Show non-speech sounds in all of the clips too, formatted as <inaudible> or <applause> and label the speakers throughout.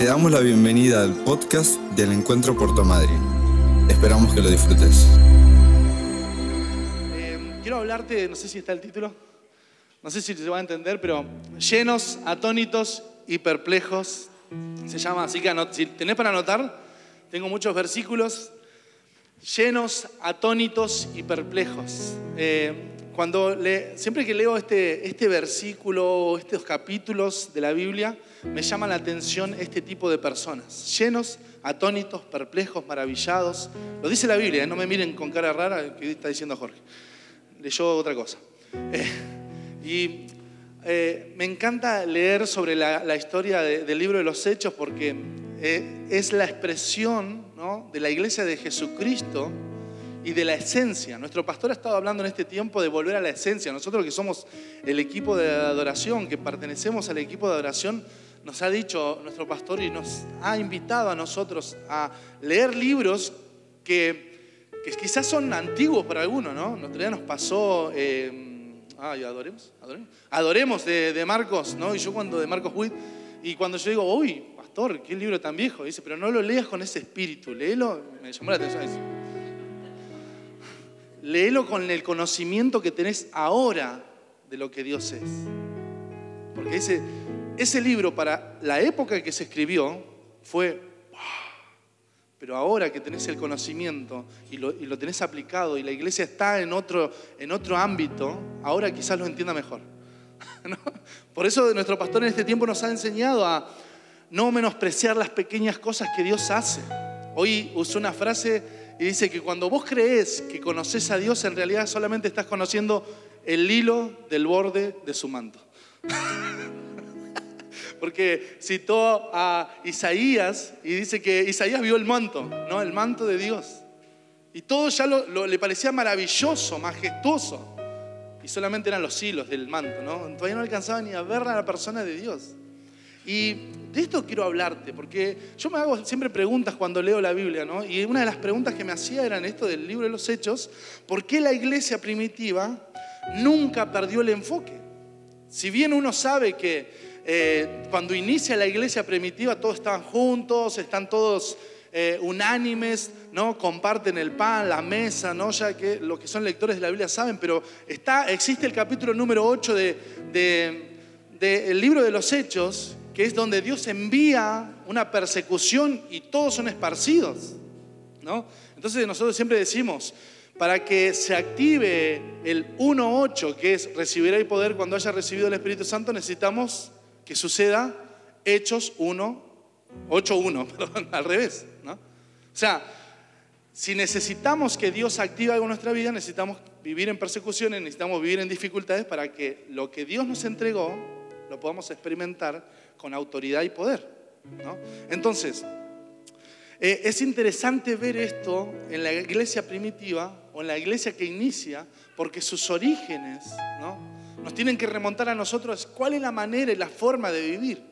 Speaker 1: Te damos la bienvenida al podcast del Encuentro Puerto Madryn. Esperamos que lo disfrutes.
Speaker 2: Eh, quiero hablarte, no sé si está el título, no sé si se va a entender, pero llenos, atónitos y perplejos. Se llama, así que si tenés para anotar, tengo muchos versículos llenos, atónitos y perplejos. Eh, cuando le, siempre que leo este, este versículo estos capítulos de la Biblia, me llama la atención este tipo de personas, llenos, atónitos, perplejos, maravillados. Lo dice la Biblia, ¿eh? no me miren con cara rara que está diciendo Jorge. Leyó otra cosa. Eh, y eh, me encanta leer sobre la, historia del libro de los Hechos porque es la expresión de la iglesia de Jesucristo y de la esencia. Nuestro pastor ha estado hablando en este tiempo de volver a la esencia. Nosotros que somos el equipo de adoración, que pertenecemos al equipo de adoración, nos ha dicho nuestro pastor y nos ha invitado a nosotros a leer libros que, que quizás son antiguos para algunos, ¿no? Nuestro día nos pasó, eh, ay, adoremos, adoremos, adoremos de, Marcos, ¿no? Y yo cuando de Marcos Witt, y cuando yo digo, uy, pastor, qué libro tan viejo, dice, pero no lo leas con ese espíritu, léelo, me llamó la atención léelo con el conocimiento que tenés ahora de lo que Dios es. Porque ese, ese libro para la época que se escribió fue, pero ahora que tenés el conocimiento y lo, y lo, tenés aplicado y la iglesia está en otro, en otro ámbito, ahora quizás lo entienda mejor. <laughs> Por eso nuestro pastor en este tiempo nos ha enseñado a no menospreciar las pequeñas cosas que Dios hace. Hoy usó una frase y dice que cuando vos crees que conoces a Dios, en realidad solamente estás conociendo el hilo del borde de su manto. <laughs> Porque citó a Isaías y dice que Isaías vio el manto, ¿no? El manto de Dios. Y todo ya le parecía maravilloso, majestuoso. Y solamente eran los hilos del manto, ¿no? Todavía no alcanzaba ni a ver a la persona de Dios. Y de esto quiero hablarte, porque yo me hago siempre preguntas cuando leo la Biblia, ¿no? Y una de las preguntas que me hacía eran esto del libro de los Hechos, ¿por qué la iglesia primitiva nunca perdió el enfoque? Si bien uno sabe que eh, cuando inicia la iglesia primitiva todos están juntos, están todos eh, unánimes, ¿no? Comparten el pan, la mesa, ¿no? Ya que los que son lectores de la Biblia saben, pero está, existe el capítulo número 8 del de, libro de los Hechos, que es donde Dios envía una persecución y todos son esparcidos. ¿no? Entonces nosotros siempre decimos, para que se active el 1.8, que es recibirá el poder cuando haya recibido el Espíritu Santo, necesitamos que suceda Hechos 1, 8.1, <laughs> perdón, al revés. ¿no? O sea, si necesitamos que Dios active algo en nuestra vida, necesitamos vivir en persecuciones, necesitamos vivir en dificultades para que lo que Dios nos entregó lo podamos experimentar con autoridad y poder. Entonces, eh, es interesante ver esto en la iglesia primitiva o en la iglesia que inicia, porque sus orígenes nos tienen que remontar a nosotros cuál es la manera y la forma de vivir.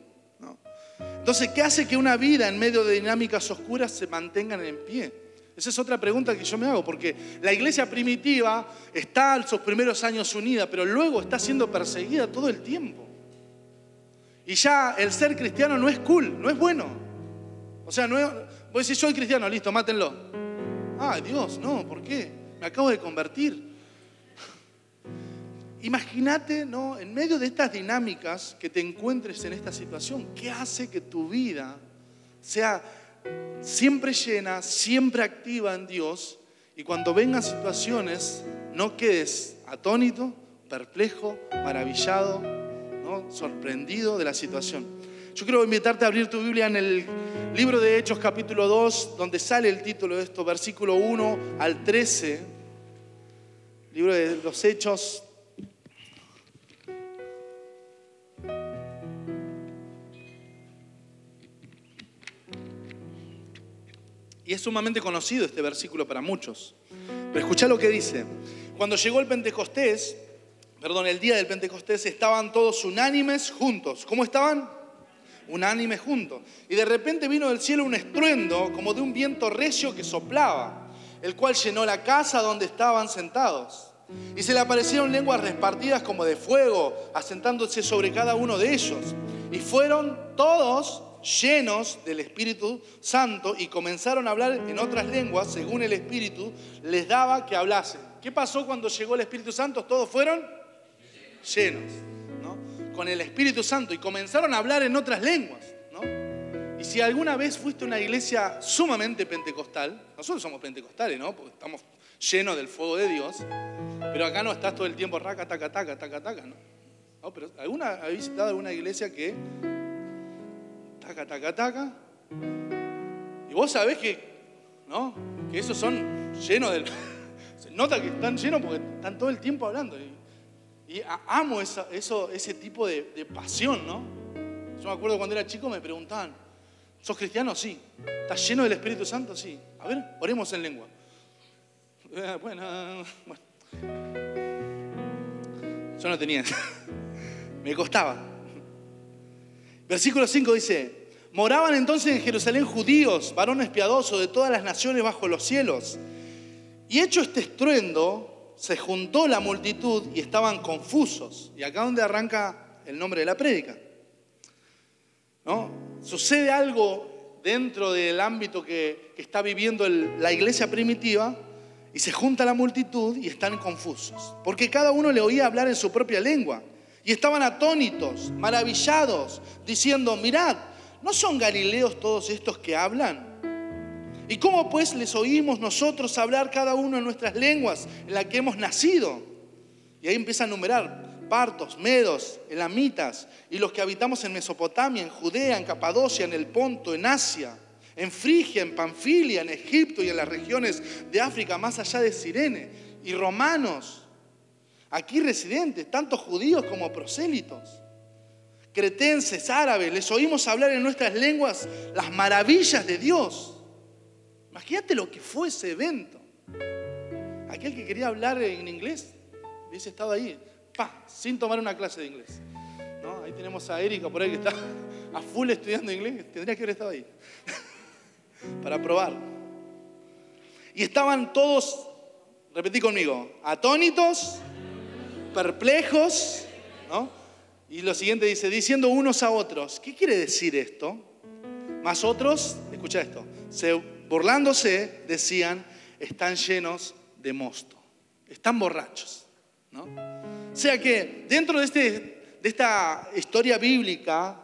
Speaker 2: Entonces, ¿qué hace que una vida en medio de dinámicas oscuras se mantengan en pie? Esa es otra pregunta que yo me hago, porque la iglesia primitiva está en sus primeros años unida, pero luego está siendo perseguida todo el tiempo. Y ya el ser cristiano no es cool, no es bueno. O sea, no es, vos soy cristiano, listo, mátenlo. Ah, Dios, no, ¿por qué? Me acabo de convertir. Imagínate, ¿no? En medio de estas dinámicas que te encuentres en esta situación, ¿qué hace que tu vida sea siempre llena, siempre activa en Dios y cuando vengan situaciones no quedes atónito, perplejo, maravillado, sorprendido de la situación. Yo quiero invitarte a abrir tu Biblia en el libro de Hechos capítulo 2, donde sale el título de esto, versículo 1 al 13. Libro de los Hechos. Y es sumamente conocido este versículo para muchos. Pero escucha lo que dice. Cuando llegó el Pentecostés, perdón, el día del Pentecostés estaban todos unánimes juntos. ¿Cómo estaban? Unánimes juntos. Y de repente vino del cielo un estruendo como de un viento recio que soplaba, el cual llenó la casa donde estaban sentados. Y se le aparecieron lenguas repartidas como de fuego, asentándose sobre cada uno de ellos. Y fueron todos llenos del Espíritu Santo y comenzaron a hablar en otras lenguas, según el Espíritu les daba que hablasen. ¿Qué pasó cuando llegó el Espíritu Santo? Todos fueron llenos, ¿no? Con el Espíritu Santo y comenzaron a hablar en otras lenguas, ¿no? Y si alguna vez fuiste a una iglesia sumamente pentecostal, nosotros somos pentecostales, ¿no? Porque estamos llenos del fuego de Dios, pero acá no estás todo el tiempo raca, taca, taca, taca, taca, ¿no? No, pero ¿alguna ha visitado alguna iglesia que taca, taca, taca? Y vos sabés que, ¿no? Que esos son llenos del... <laughs> Se nota que están llenos porque están todo el tiempo hablando. Y, amo eso, ese tipo de, de pasión, ¿no? Yo me acuerdo cuando era chico me preguntaban, ¿sos cristiano? Sí. ¿Estás lleno del Espíritu Santo? Sí. A ver, oremos en lengua. Eh, bueno, bueno. Yo no tenía. <laughs> Me costaba. Versículo 5 dice, moraban entonces en Jerusalén judíos, varones piadosos de todas las naciones bajo los cielos. Y hecho este estruendo, se juntó la multitud y estaban confusos. Y acá donde arranca el nombre de la prédica. ¿No? Sucede algo dentro del ámbito que, está viviendo la iglesia primitiva y se junta la multitud y están confusos. Porque cada uno le oía hablar en su propia lengua. Y estaban atónitos, maravillados, diciendo, mirad, ¿no son galileos todos estos que hablan? ¿Y cómo pues les oímos nosotros hablar cada uno en nuestras lenguas en la que hemos nacido? Y ahí empieza a numerar partos, medos, elamitas, y los que habitamos en Mesopotamia, en Judea, en Capadocia, en el Ponto, en Asia, en Frigia, en Panfilia, en Egipto y en las regiones de África más allá de Sirene, y romanos, aquí residentes, tanto judíos como prosélitos, cretenses, árabes, les oímos hablar en nuestras lenguas las maravillas de Dios. Imagínate lo que fue ese evento. Aquel que quería hablar en inglés hubiese estado ahí, pa, sin tomar una clase de inglés. Ahí tenemos a Erika por ahí que está a full estudiando inglés, tendría que haber estado ahí <laughs> para probar. Y estaban todos, repetí conmigo, atónitos, perplejos, ¿no? Y lo siguiente dice, diciendo unos a otros, ¿qué quiere decir esto? Más otros, escucha esto, se, burlándose decían, están llenos de mosto, están borrachos, ¿no? O sea que dentro de, este, de esta historia bíblica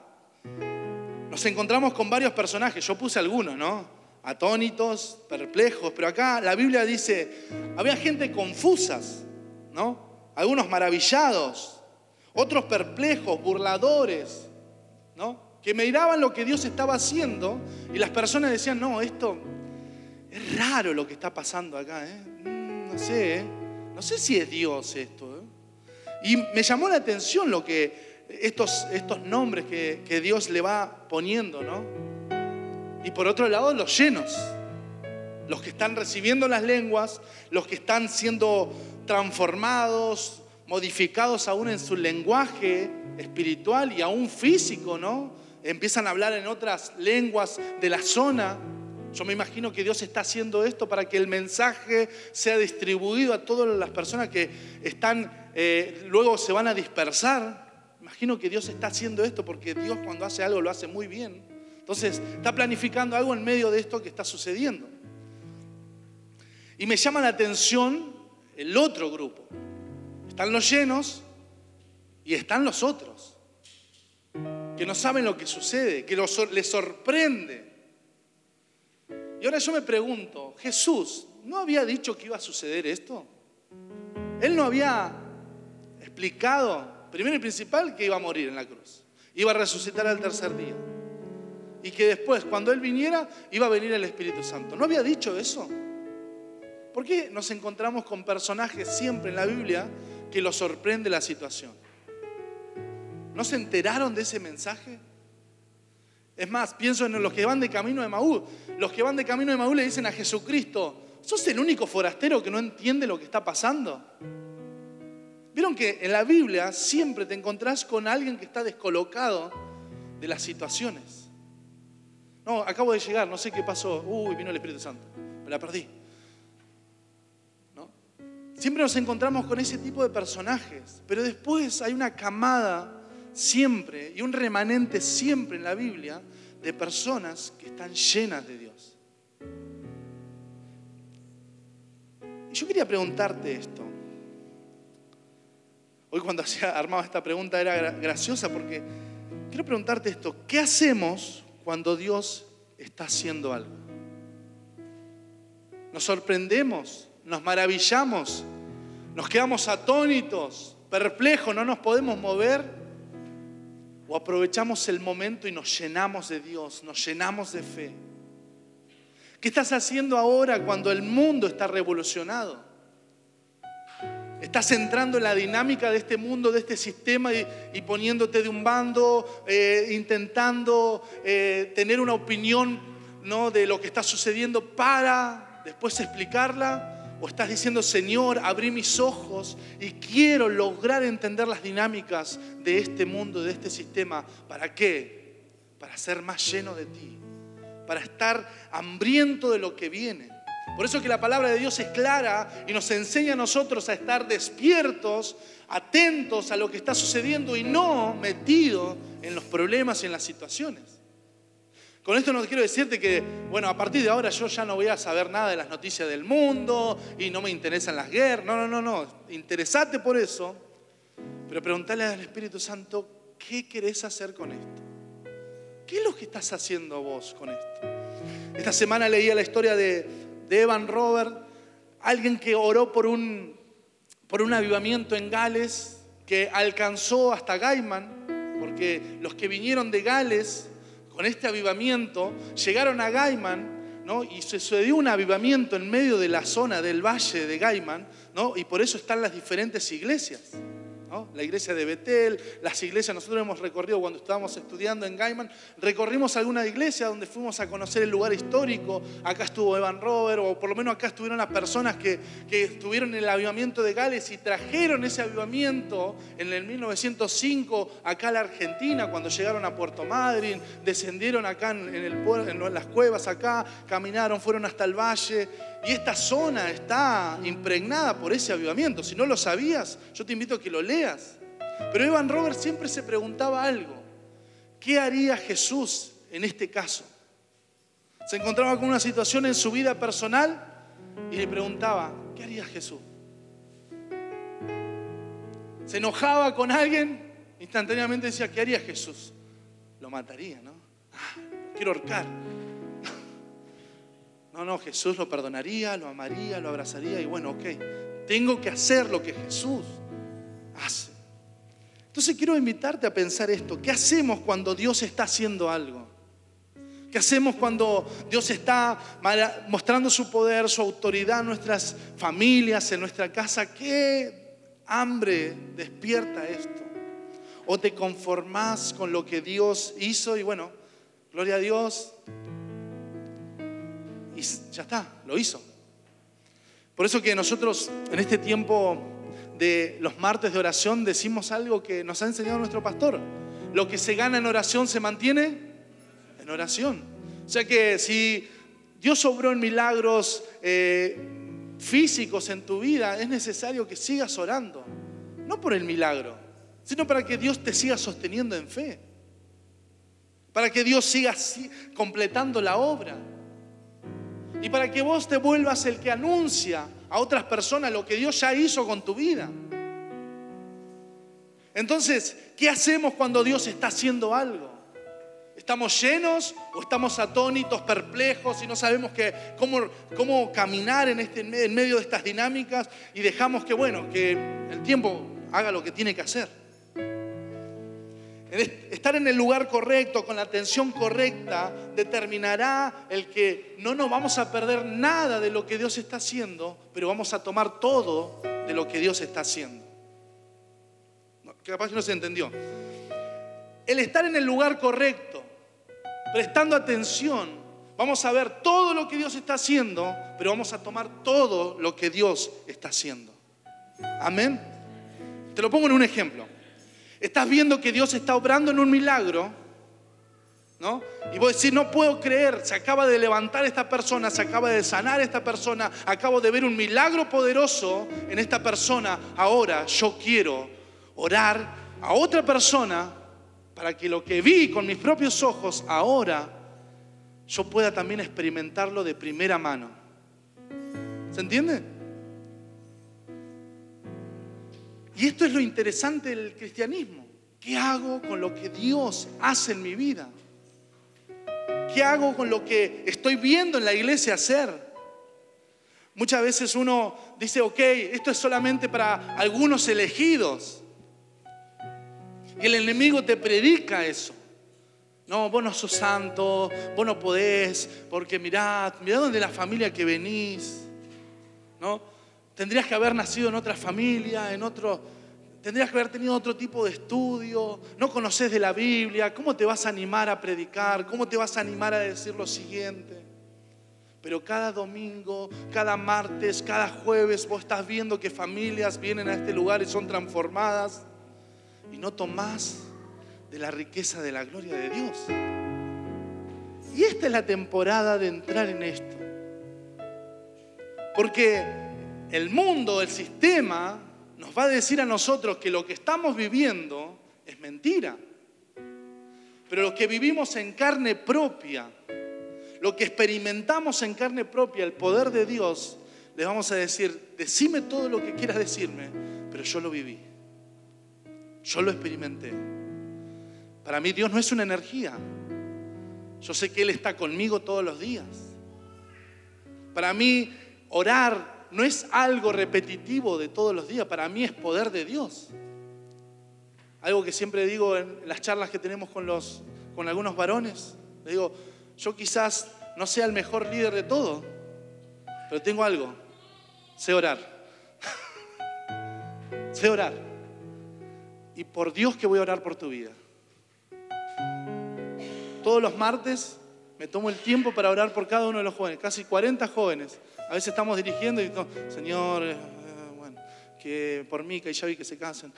Speaker 2: nos encontramos con varios personajes, yo puse algunos, ¿no? Atónitos, perplejos, pero acá la Biblia dice, había gente confusas, ¿no? algunos maravillados, otros perplejos, burladores, ¿no? Que miraban lo que Dios estaba haciendo y las personas decían, no, esto es raro lo que está pasando acá, ¿eh? Mm, no sé, ¿eh? no sé si es Dios esto. ¿eh? Y me llamó la atención lo que estos, estos nombres que, que Dios le va poniendo, ¿no? Y por otro lado, los llenos, los que están recibiendo las lenguas, los que están siendo transformados, modificados aún en su lenguaje espiritual y aún físico, ¿no? Empiezan a hablar en otras lenguas de la zona. Yo me imagino que Dios está haciendo esto para que el mensaje sea distribuido a todas las personas que están, eh, luego se van a dispersar. Imagino que Dios está haciendo esto porque Dios cuando hace algo lo hace muy bien. Entonces está planificando algo en medio de esto que está sucediendo. Y me llama la atención el otro grupo. Están los llenos y están los otros, que no saben lo que sucede, que les sorprende. Y ahora yo me pregunto, Jesús, ¿no había dicho que iba a suceder esto? Él no había explicado, primero y principal, que iba a morir en la cruz, iba a resucitar al tercer día. Y que después, cuando Él viniera, iba a venir el Espíritu Santo. ¿No había dicho eso? ¿Por qué nos encontramos con personajes siempre en la Biblia que los sorprende la situación? ¿No se enteraron de ese mensaje? Es más, pienso en los que van de camino de Maú. Los que van de camino de Maú le dicen a Jesucristo, ¿sos el único forastero que no entiende lo que está pasando? Vieron que en la Biblia siempre te encontrás con alguien que está descolocado de las situaciones. No, acabo de llegar, no sé qué pasó. Uy, vino el Espíritu Santo. Me la perdí. Siempre nos encontramos con ese tipo de personajes, pero después hay una camada siempre y un remanente siempre en la Biblia de personas que están llenas de Dios. Y yo quería preguntarte esto. Hoy cuando <laughs> hacía, armaba esta pregunta era graciosa porque quiero preguntarte esto. ¿Qué hacemos cuando Dios está haciendo algo? Nos sorprendemos, nos maravillamos, nos quedamos atónitos, perplejos, no nos podemos mover. O aprovechamos el momento y nos llenamos de Dios, nos llenamos de fe. ¿Qué estás haciendo ahora cuando el mundo está revolucionado? Estás entrando en la dinámica de este mundo, de este sistema y, poniéndote de un bando, eh, intentando eh, tener una opinión ¿no? de lo que está sucediendo para después explicarla. O estás diciendo, Señor, abrí mis ojos y quiero lograr entender las dinámicas de este mundo, de este sistema. ¿Para qué? Para ser más lleno de ti, para estar hambriento de lo que viene. Por eso que la palabra de Dios es clara y nos enseña a nosotros a estar despiertos, atentos a lo que está sucediendo y no metidos en los problemas y en las situaciones. Con esto no quiero decirte que, bueno, a partir de ahora yo ya no voy a saber nada de las noticias del mundo y no me interesan las guerras. No, no, no, no. Interesate por eso, pero preguntale al Espíritu Santo, ¿qué querés hacer con esto? ¿Qué es lo que estás haciendo vos con esto? Esta semana leía la historia de, Evan Robert, alguien que oró por un, por un avivamiento en Gales que alcanzó hasta Gaiman, porque los que vinieron de Gales con este avivamiento, llegaron a Gaiman, ¿no? y sucedió un avivamiento en medio de la zona del valle de Gaiman, ¿no? y por eso están las diferentes iglesias la iglesia de Betel, las iglesias, nosotros hemos recorrido cuando estábamos estudiando en Gaiman, recorrimos alguna iglesia donde fuimos a conocer el lugar histórico, acá estuvo Evan Robert, o por lo menos acá estuvieron las personas que, que estuvieron en el avivamiento de Gales y trajeron ese avivamiento en el 1905 acá a la Argentina, cuando llegaron a Puerto Madryn, descendieron acá en, en las cuevas acá, caminaron, fueron hasta el valle y esta zona está impregnada por ese avivamiento. Si no lo sabías, yo te invito a que lo leas. Pero Evan Robert siempre se preguntaba algo. ¿Qué haría Jesús en este caso? Se encontraba con una situación en su vida personal y le preguntaba, ¿qué haría Jesús? Se enojaba con alguien, instantáneamente decía, ¿qué haría Jesús? Lo mataría, ¿no? Ah, quiero ahorcar. No, no, Jesús lo perdonaría, lo amaría, lo abrazaría y bueno, ok, tengo que hacer lo que Jesús hace. Entonces quiero invitarte a pensar esto, ¿qué hacemos cuando Dios está haciendo algo? ¿Qué hacemos cuando Dios está mostrando su poder, su autoridad en nuestras familias, en nuestra casa? ¿Qué hambre despierta esto? ¿O te conformás con lo que Dios hizo y bueno, gloria a Dios, y ya está, lo hizo. Por eso que nosotros en este tiempo de los martes de oración decimos algo que nos ha enseñado nuestro pastor. Lo que se gana en oración se mantiene en oración. O sea que si Dios obró en milagros eh, físicos en tu vida, es necesario que sigas orando. No por el milagro, sino para que Dios te siga sosteniendo en fe. Para que Dios siga completando la obra y para que vos te vuelvas el que anuncia a otras personas lo que Dios ya hizo con tu vida. Entonces, ¿qué hacemos cuando Dios está haciendo algo? ¿Estamos llenos o estamos atónitos, perplejos y no sabemos cómo, cómo caminar en, este, en medio de estas dinámicas y dejamos que, bueno, que el tiempo haga lo que tiene que hacer? Estar en el lugar correcto, con la atención correcta, determinará el que no nos vamos a perder nada de lo que Dios está haciendo, pero vamos a tomar todo de lo que Dios está haciendo. Capaz que no se entendió. El estar en el lugar correcto, prestando atención, vamos a ver todo lo que Dios está haciendo, pero vamos a tomar todo lo que Dios está haciendo. Amén. Te lo pongo en un ejemplo. Estás viendo que Dios está obrando en un milagro, ¿no? Y vos decís, no puedo creer, se acaba de levantar esta persona, se acaba de sanar esta persona, acabo de ver un milagro poderoso en esta persona. Ahora yo quiero orar a otra persona para que lo que vi con mis propios ojos ahora yo pueda también experimentarlo de primera mano. ¿Se entiende? Y esto es lo interesante del cristianismo. ¿Qué hago con lo que Dios hace en mi vida? ¿Qué hago con lo que estoy viendo en la iglesia hacer? Muchas veces uno dice, ok, esto es solamente para algunos elegidos. Y el enemigo te predica eso. No, vos no sos santo, vos no podés, porque mirá, mirá dónde la familia que venís. ¿No? Tendrías que haber nacido en otra familia, en otro, tendrías que haber tenido otro tipo de estudio, no conoces de la Biblia, ¿cómo te vas a animar a predicar? ¿Cómo te vas a animar a decir lo siguiente? Pero cada domingo, cada martes, cada jueves vos estás viendo que familias vienen a este lugar y son transformadas y no tomás de la riqueza de la gloria de Dios. Y esta es la temporada de entrar en esto. Porque el mundo, el sistema, nos va a decir a nosotros que lo que estamos viviendo es mentira. Pero lo que vivimos en carne propia, lo que experimentamos en carne propia, el poder de Dios, les vamos a decir, decime todo lo que quieras decirme, pero yo lo viví. Yo lo experimenté. Para mí Dios no es una energía. Yo sé que Él está conmigo todos los días. Para mí orar no es algo repetitivo de todos los días, para mí es poder de Dios. Algo que siempre digo en las charlas que tenemos con, los, con algunos varones, le digo, yo quizás no sea el mejor líder de todo, pero tengo algo, sé orar. <laughs> sé orar. Y por Dios que voy a orar por tu vida. Todos los martes me tomo el tiempo para orar por cada uno de los jóvenes, casi 40 jóvenes. A veces estamos dirigiendo y digo, Señor, eh, bueno, que por mí, que ya vi que se casen.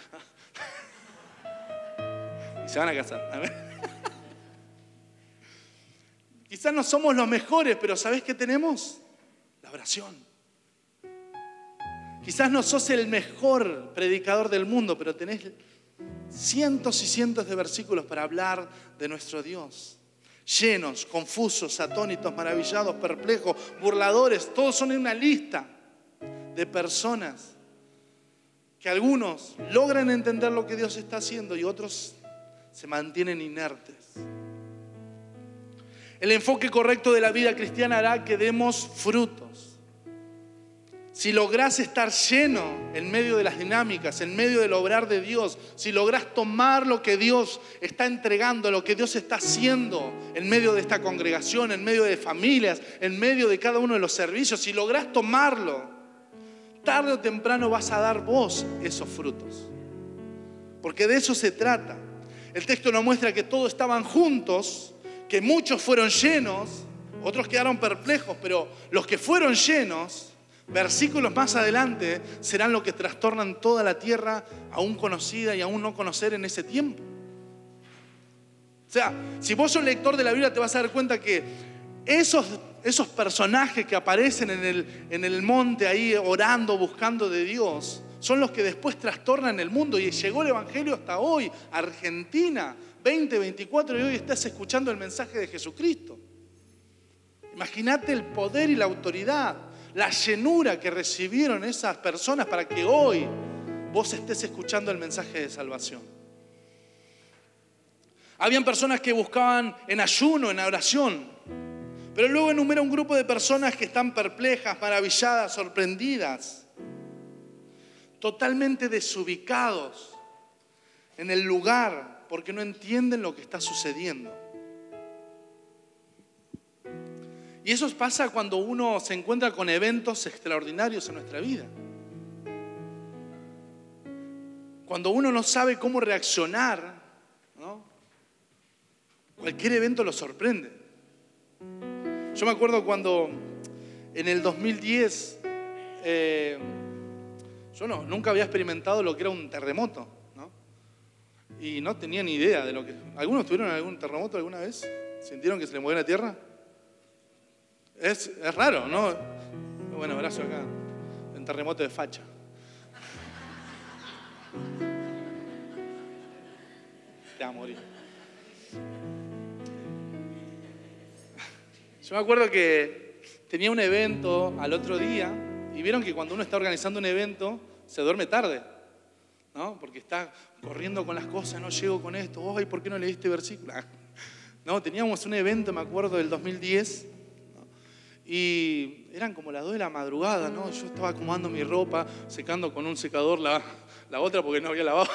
Speaker 2: <laughs> y se van a casar. <laughs> Quizás no somos los mejores, pero ¿sabes qué tenemos? La oración. Quizás no sos el mejor predicador del mundo, pero tenés cientos y cientos de versículos para hablar de nuestro Dios llenos, confusos, atónitos, maravillados, perplejos, burladores, todos son en una lista de personas que algunos logran entender lo que Dios está haciendo y otros se mantienen inertes. El enfoque correcto de la vida cristiana hará que demos frutos. Si lográs estar lleno en medio de las dinámicas, en medio del obrar de Dios, si lográs tomar lo que Dios está entregando, lo que Dios está haciendo en medio de esta congregación, en medio de familias, en medio de cada uno de los servicios, si lográs tomarlo, tarde o temprano vas a dar vos esos frutos. Porque de eso se trata. El texto nos muestra que todos estaban juntos, que muchos fueron llenos, otros quedaron perplejos, pero los que fueron llenos Versículos más adelante serán lo que trastornan toda la tierra, aún conocida y aún no conocer en ese tiempo. O sea, si vos sos lector de la Biblia te vas a dar cuenta que esos, esos personajes que aparecen en el, en el monte ahí orando, buscando de Dios, son los que después trastornan el mundo. Y llegó el Evangelio hasta hoy, Argentina, 2024, y hoy estás escuchando el mensaje de Jesucristo. Imagínate el poder y la autoridad la llenura que recibieron esas personas para que hoy vos estés escuchando el mensaje de salvación. Habían personas que buscaban en ayuno, en oración, pero luego enumera un grupo de personas que están perplejas, maravilladas, sorprendidas, totalmente desubicados en el lugar porque no entienden lo que está sucediendo. Y eso pasa cuando uno se encuentra con eventos extraordinarios en nuestra vida. Cuando uno no sabe cómo reaccionar, cualquier evento lo sorprende. Yo me acuerdo cuando en el 2010 eh, yo no, nunca había experimentado lo que era un terremoto, ¿no? Y no tenía ni idea de lo que... ¿Algunos tuvieron algún terremoto alguna vez? ¿Sintieron que se le movió la tierra? Es, raro, ¿no? Bueno, abrazo acá, en terremoto de facha. Te va a morir. Yo me acuerdo que tenía un evento al otro día y vieron que cuando uno está organizando un evento se duerme tarde, ¿no? Porque está corriendo con las cosas, no llego con esto, ay, ¿por qué no leíste versículo? No, teníamos un evento, me acuerdo, del 2010 y eran como las 2 de la madrugada, ¿no? Yo estaba acomodando mi ropa, secando con un secador la, la otra porque no había lavado.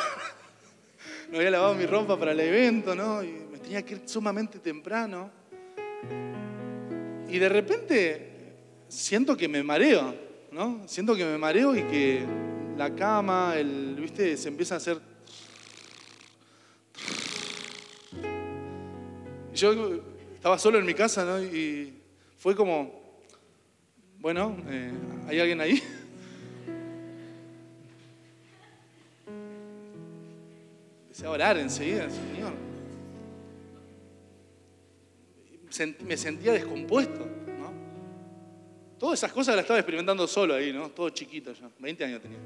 Speaker 2: <laughs> no había lavado mi ropa para el evento, ¿no? Y me tenía que ir sumamente temprano. Y de repente siento que me mareo, ¿no? Siento que me mareo y que la cama, el, ¿viste? Se empieza a hacer... <laughs> Yo estaba solo en mi casa, ¿no? Y fue como, bueno, eh, ¿hay alguien ahí? Empecé a orar enseguida, Señor. Me sentía descompuesto, ¿no? Todas esas cosas las estaba experimentando solo ahí, ¿no? Todo chiquito ya, 20 años tenía.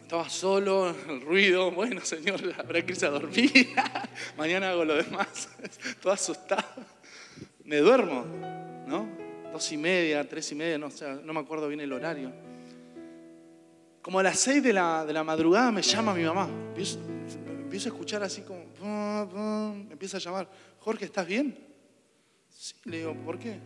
Speaker 2: Estaba solo, el ruido, bueno, Señor, <laughs> habrá que irse a dormir, <laughs> mañana hago lo demás, <laughs> todo asustado. Me duermo, ¿no? Dos y media, tres y media, no, no me acuerdo bien el horario. Como a las seis de la, de la madrugada me llama mi mamá. Empiezo, a escuchar así como, me empieza a llamar, Jorge, ¿estás bien? Sí, le digo, ¿por qué?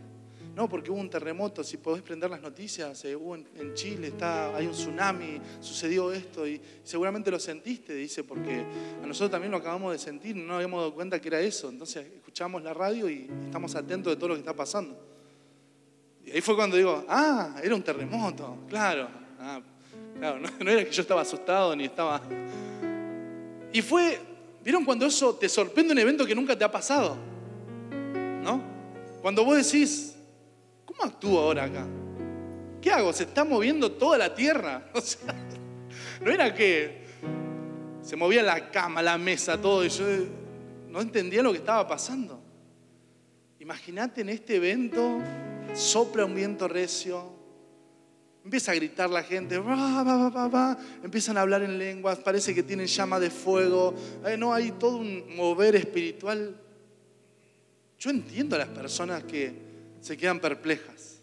Speaker 2: No, porque hubo un terremoto, si podés prender las noticias, eh, hubo en, Chile, está, hay un tsunami, sucedió esto y seguramente lo sentiste, dice, porque a nosotros también lo acabamos de sentir, no habíamos dado cuenta que era eso, entonces escuchamos la radio y estamos atentos de todo lo que está pasando. Y ahí fue cuando digo, ah, era un terremoto, claro. Ah, claro, no, era que yo estaba asustado ni estaba... Y fue, ¿vieron cuando eso te sorprende un evento que nunca te ha pasado? ¿No? Cuando vos decís, ¿cómo actúo ahora acá? ¿Qué hago? Se está moviendo toda la tierra. <laughs> O sea, no era que se movía la cama, la mesa, todo, y yo no entendía lo que estaba pasando. Imagínate en este evento sopla un viento recio, empieza a gritar la gente, empiezan a hablar en lenguas, parece que tienen llama de fuego, no hay todo un mover espiritual. Yo entiendo a las personas que se quedan perplejas,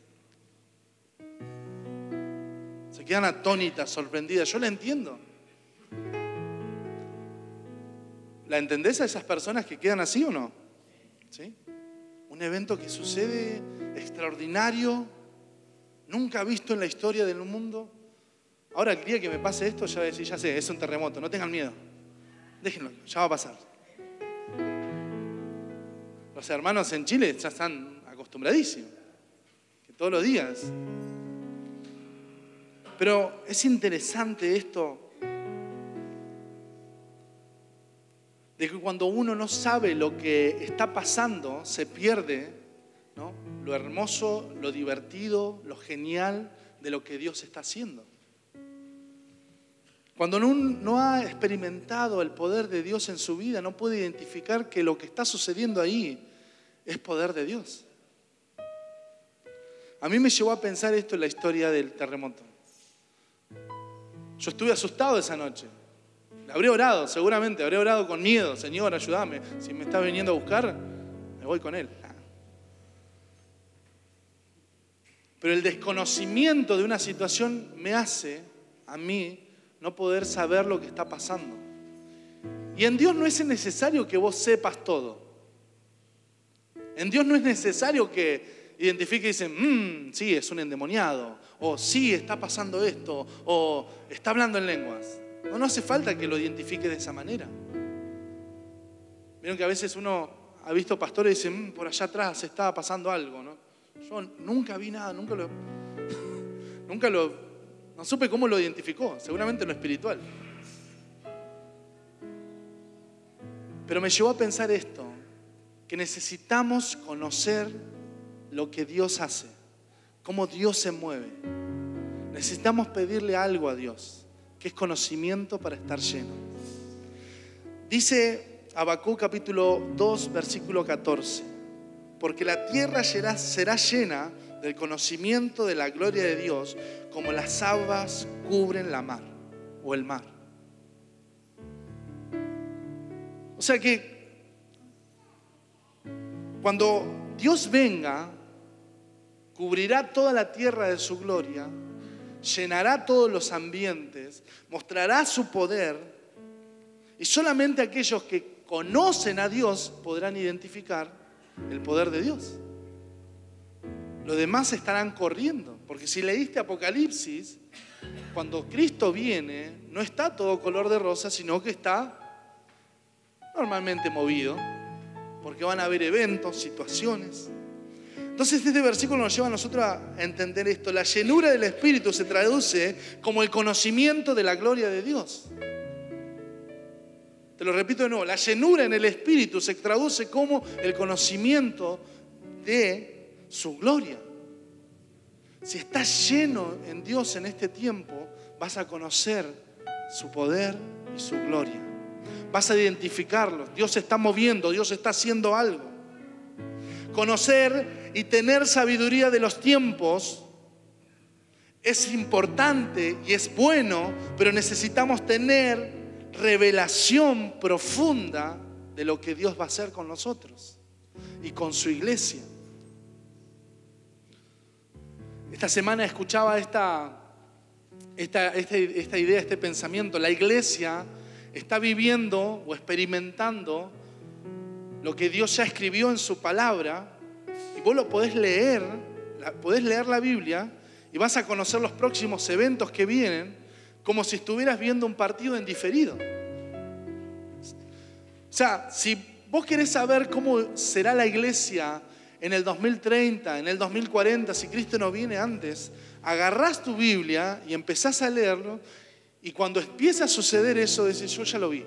Speaker 2: se quedan atónitas, sorprendidas, yo la entiendo. ¿La entendés a esas personas que quedan así o no? ¿Sí? Un evento que sucede extraordinario, nunca visto en la historia del mundo. Ahora el día que me pase esto, ya ya sé, es un terremoto, no tengan miedo. Déjenlo, ya va a pasar. Los hermanos en Chile ya están acostumbradísimos, que todos los días. Pero es interesante esto de que cuando uno no sabe lo que está pasando, se pierde lo hermoso, lo divertido, lo genial de lo que Dios está haciendo. Cuando uno no ha experimentado el poder de Dios en su vida, no puede identificar que lo que está sucediendo ahí es poder de Dios. A mí me llevó a pensar esto en la historia del terremoto. Yo estuve asustado esa noche. Habré orado, seguramente, habré orado con miedo. Señor, ayúdame. Si me está viniendo a buscar, me voy con Él. Pero el desconocimiento de una situación me hace a mí no poder saber lo que está pasando. Y en Dios no es necesario que vos sepas todo. En Dios no es necesario que identifique y dicen, mmm, sí, es un endemoniado, o sí, está pasando esto, o está hablando en lenguas. No, no hace falta que lo identifique de esa manera. Vieron que a veces uno ha visto pastores y dicen, mm, por allá atrás estaba pasando algo, ¿no? Yo nunca vi nada, nunca lo. <laughs> Nunca lo. No supe cómo lo identificó, seguramente lo espiritual. Pero me llevó a pensar esto, que necesitamos conocer lo que Dios hace, cómo Dios se mueve. Necesitamos pedirle algo a Dios, que es conocimiento para estar lleno. Dice Abacú capítulo 2, versículo 14 porque la tierra será llena del conocimiento de la gloria de Dios como las aguas cubren la mar o el mar. O sea que cuando Dios venga, cubrirá toda la tierra de su gloria, llenará todos los ambientes, mostrará su poder y solamente aquellos que conocen a Dios podrán identificar el poder de Dios. Los demás estarán corriendo, porque si leíste Apocalipsis, cuando Cristo viene, no está todo color de rosa, sino que está normalmente movido, porque van a haber eventos, situaciones. Entonces este versículo nos lleva a nosotros a entender esto. La llenura del Espíritu se traduce como el conocimiento de la gloria de Dios. Te lo repito de nuevo, la llenura en el Espíritu se traduce como el conocimiento de su gloria. Si estás lleno en Dios en este tiempo, vas a conocer su poder y su gloria. Vas a identificarlo. Dios se está moviendo, Dios está haciendo algo. Conocer y tener sabiduría de los tiempos es importante y es bueno, pero necesitamos tener revelación profunda de lo que Dios va a hacer con nosotros y con su iglesia. Esta semana escuchaba esta, esta, esta, idea, este pensamiento. La iglesia está viviendo o experimentando lo que Dios ya escribió en su palabra y vos lo podés leer, podés leer la Biblia y vas a conocer los próximos eventos que vienen como si estuvieras viendo un partido en diferido. O sea, si vos querés saber cómo será la iglesia en el 2030, en el 2040, si Cristo no viene antes, agarrás tu Biblia y empezás a leerlo y cuando empieza a suceder eso, decís, yo ya lo vi.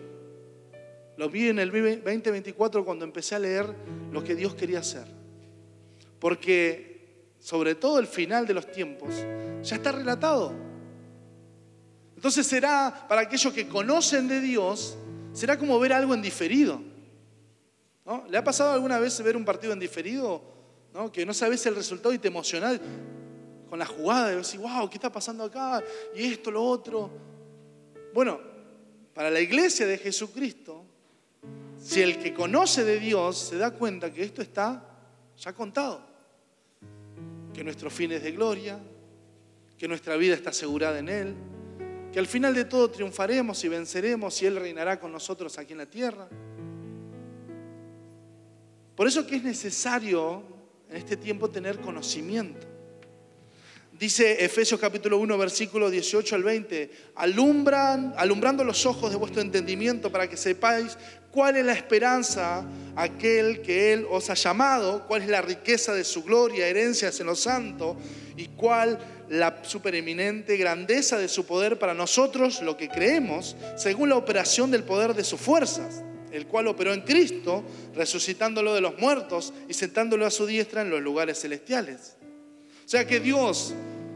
Speaker 2: Lo vi en el 2024 cuando empecé a leer lo que Dios quería hacer. Porque sobre todo el final de los tiempos ya está relatado. Entonces será, para aquellos que conocen de Dios, será como ver algo en diferido. ¿no? ¿Le ha pasado alguna vez ver un partido en diferido? Que no sabes el resultado y te emocionás con la jugada y decís, wow, ¿qué está pasando acá? Y esto, lo otro. Bueno, para la iglesia de Jesucristo, si el que conoce de Dios se da cuenta que esto está ya contado, que nuestro fin es de gloria, que nuestra vida está asegurada en Él, que al final de todo triunfaremos y venceremos y Él reinará con nosotros aquí en la tierra. Por eso que es necesario en este tiempo tener conocimiento. Dice Efesios capítulo 1, versículo 18 al 20, alumbran, alumbrando los ojos de vuestro entendimiento para que sepáis cuál es la esperanza aquel que Él os ha llamado, cuál es la riqueza de su gloria, herencias en los santos y cuál la supereminente grandeza de su poder para nosotros, lo que creemos, según la operación del poder de sus fuerzas, el cual operó en Cristo, resucitándolo de los muertos y sentándolo a su diestra en los lugares celestiales. O sea que Dios,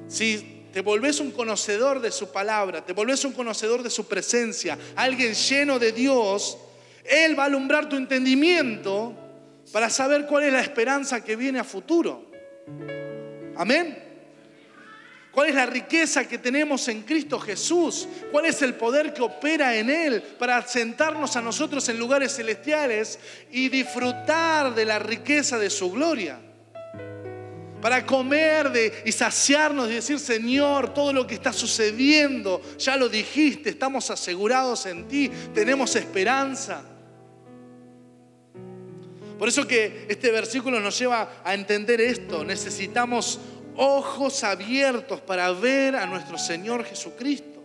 Speaker 2: si te volvés un conocedor de su palabra, te volvés un conocedor de su presencia, alguien lleno de Dios, Él va a alumbrar tu entendimiento para saber cuál es la esperanza que viene a futuro. Amén. ¿Cuál es la riqueza que tenemos en Cristo Jesús? ¿Cuál es el poder que opera en Él para sentarnos a nosotros en lugares celestiales y disfrutar de la riqueza de su gloria? Para comer de, y saciarnos y decir, Señor, todo lo que está sucediendo, ya lo dijiste, estamos asegurados en ti, tenemos esperanza. Por eso que este versículo nos lleva a entender esto. Necesitamos ojos abiertos para ver a nuestro Señor Jesucristo,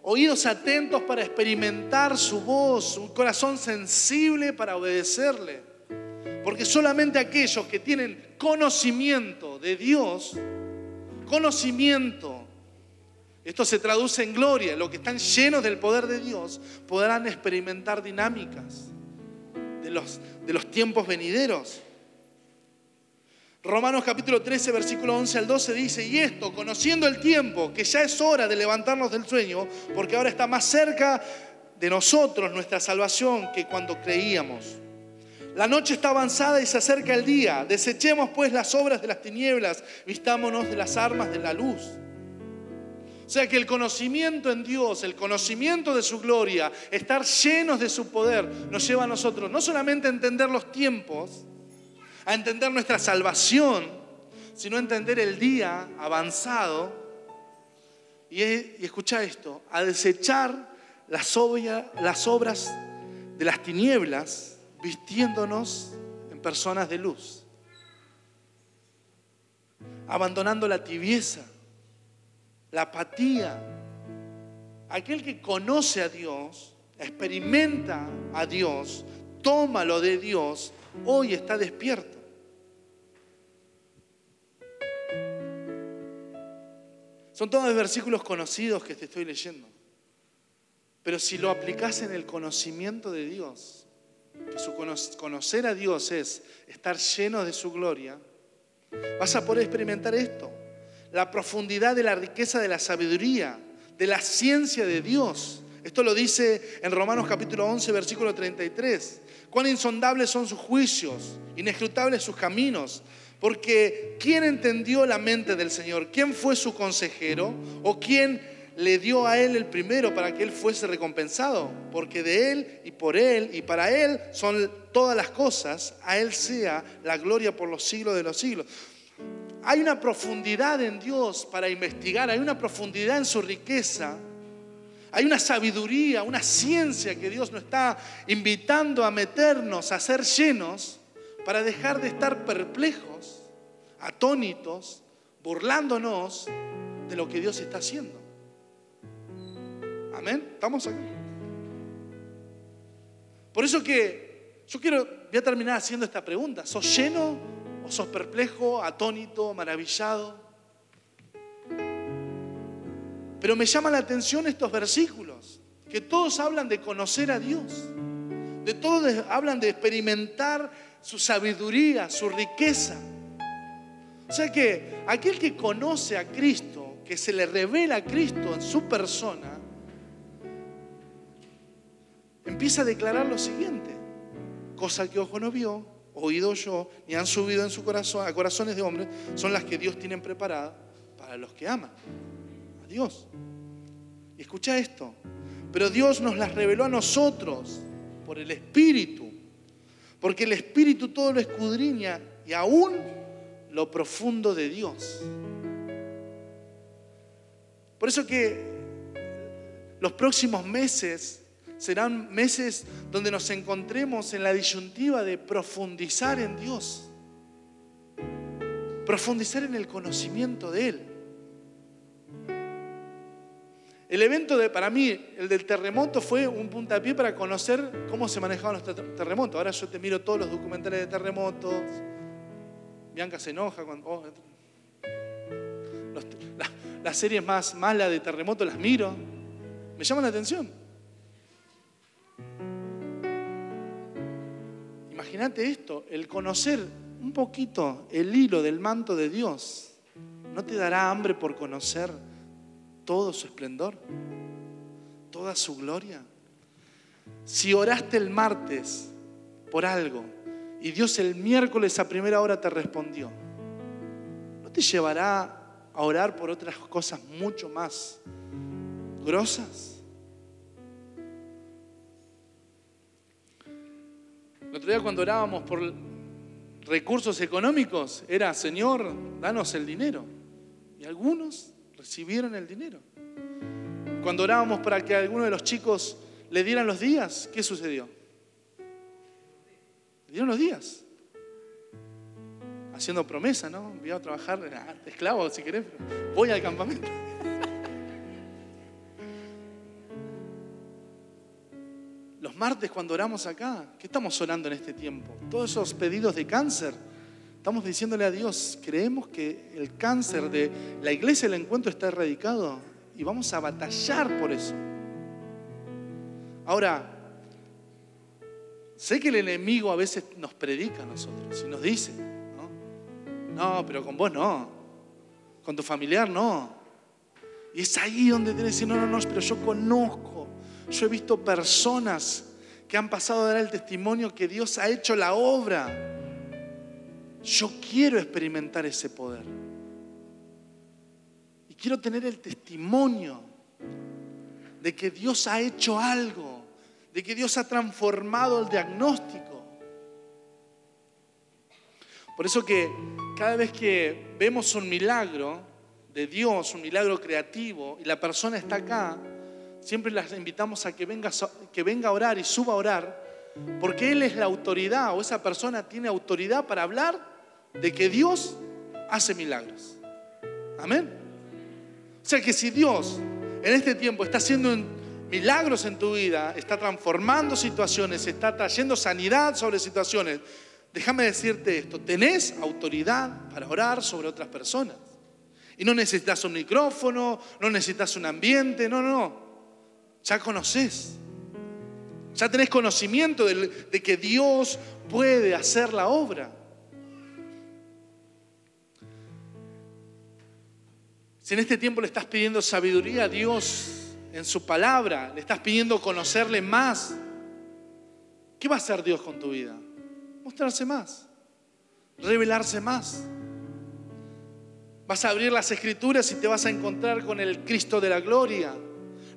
Speaker 2: oídos atentos para experimentar su voz, un corazón sensible para obedecerle. Porque solamente aquellos que tienen conocimiento de Dios, conocimiento, esto se traduce en gloria, los que están llenos del poder de Dios, podrán experimentar dinámicas de los, de los tiempos venideros. Romanos capítulo 13, versículo 11 al 12 dice, y esto, conociendo el tiempo, que ya es hora de levantarnos del sueño, porque ahora está más cerca de nosotros nuestra salvación que cuando creíamos. La noche está avanzada y se acerca el día. Desechemos pues las obras de las tinieblas, vistámonos de las armas de la luz. O sea que el conocimiento en Dios, el conocimiento de su gloria, estar llenos de su poder, nos lleva a nosotros no solamente a entender los tiempos, a entender nuestra salvación, sino a entender el día avanzado. Y, escucha esto, a desechar las, las obras de las tinieblas, vistiéndonos en personas de luz, abandonando la tibieza la apatía. Aquel que conoce a Dios, experimenta a Dios, toma lo de Dios, hoy está despierto. Son todos versículos conocidos que te estoy leyendo. Pero si lo aplicas en el conocimiento de Dios, que su conocer a Dios es estar lleno de su gloria, vas a poder experimentar esto la profundidad de la riqueza de la sabiduría, de la ciencia de Dios. Esto lo dice en Romanos capítulo 11, versículo 33. Cuán insondables son sus juicios, inescrutables sus caminos. Porque ¿quién entendió la mente del Señor? ¿Quién fue su consejero? ¿O quién le dio a él el primero para que él fuese recompensado? Porque de él y por él y para él son todas las cosas. A él sea la gloria por los siglos de los siglos. Hay una profundidad en Dios para investigar, hay una profundidad en su riqueza, hay una sabiduría, una ciencia que Dios nos está invitando a meternos, a ser llenos, para dejar de estar perplejos, atónitos, burlándonos de lo que Dios está haciendo. Amén. ¿Estamos aquí? Por eso que yo quiero, voy a terminar haciendo esta pregunta. ¿Sos lleno ¿O sos perplejo, atónito, maravillado? Pero me llama la atención estos versículos, que todos hablan de conocer a Dios, de todos hablan de experimentar su sabiduría, su riqueza. O sea que aquel que conoce a Cristo, que se le revela a Cristo en su persona, empieza a declarar lo siguiente, cosa que ojo no vio, oído yo, ni han subido en su corazón, a corazones de hombres, son las que Dios tiene preparadas para los que aman a Dios. Y escucha esto, pero Dios nos las reveló a nosotros por el Espíritu, porque el Espíritu todo lo escudriña y aún lo profundo de Dios. Por eso que los próximos meses serán meses donde nos encontremos en la disyuntiva de profundizar en Dios, profundizar en el conocimiento de Él. El evento de, para mí, el del terremoto fue un puntapié para conocer cómo se manejaban los terremotos. Ahora yo te miro todos los documentales de terremotos. Bianca se enoja cuando... Oh, las series más malas de terremoto las miro. Me llaman la atención. Imagínate esto, el conocer un poquito el hilo del manto de Dios, ¿no te dará hambre por conocer todo su esplendor, toda su gloria? Si oraste el martes por algo y Dios el miércoles a primera hora te respondió, ¿no te llevará a orar por otras cosas mucho más grosas? El otro día cuando orábamos por recursos económicos, era, Señor, danos el dinero. Y algunos recibieron el dinero. Cuando orábamos para que alguno de los chicos le dieran los días, ¿qué sucedió? Le dieron los días. Haciendo promesa, ¿no? Voy a trabajar, esclavo si querés, voy al campamento. Los martes cuando oramos acá, ¿qué estamos orando en este tiempo? Todos esos pedidos de cáncer. Estamos diciéndole a Dios, creemos que el cáncer de la iglesia del encuentro está erradicado y vamos a batallar por eso. Ahora, sé que el enemigo a veces nos predica a nosotros y nos dice, no, no pero con vos no, con tu familiar no. Y es ahí donde tienes que decir, no, no, no, pero yo conozco yo he visto personas que han pasado a dar el testimonio que Dios ha hecho la obra. Yo quiero experimentar ese poder. quiero tener el testimonio de que Dios ha hecho algo, de que Dios ha transformado el diagnóstico. Por eso que cada vez que vemos un milagro de Dios, un milagro creativo, y la persona está acá, siempre las invitamos a que venga, que venga a orar y suba a orar, porque Él es la autoridad o esa persona tiene autoridad para hablar de que Dios hace milagros. Amén. O sea que si Dios en este tiempo está haciendo milagros en tu vida, está transformando situaciones, está trayendo sanidad sobre situaciones, déjame decirte esto, tenés autoridad para orar sobre otras personas. Y no necesitas un micrófono, no necesitas un ambiente, no, no, no. Ya conoces. Ya tenés conocimiento de, de que Dios puede hacer la obra. Si en este tiempo le estás pidiendo sabiduría a Dios en su palabra, le estás pidiendo conocerle más, ¿qué va a hacer Dios con tu vida? Mostrarse más, revelarse más. Vas a abrir las escrituras y te vas a encontrar con el Cristo de la gloria.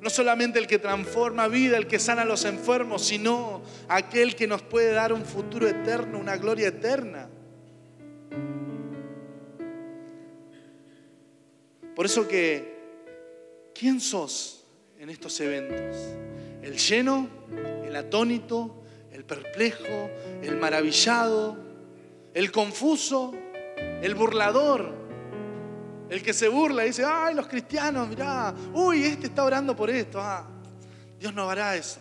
Speaker 2: No solamente el que transforma vida, el que sana a los enfermos, sino aquel que nos puede dar un futuro eterno, una gloria eterna. Por eso que, ¿quién sos en estos eventos? ¿El lleno? ¿El atónito? ¿El perplejo? ¿El maravillado? ¿El confuso? ¿El burlador? El que se burla y dice, ay, los cristianos, mirá, uy, este está orando por esto. Ah, Dios no hará eso.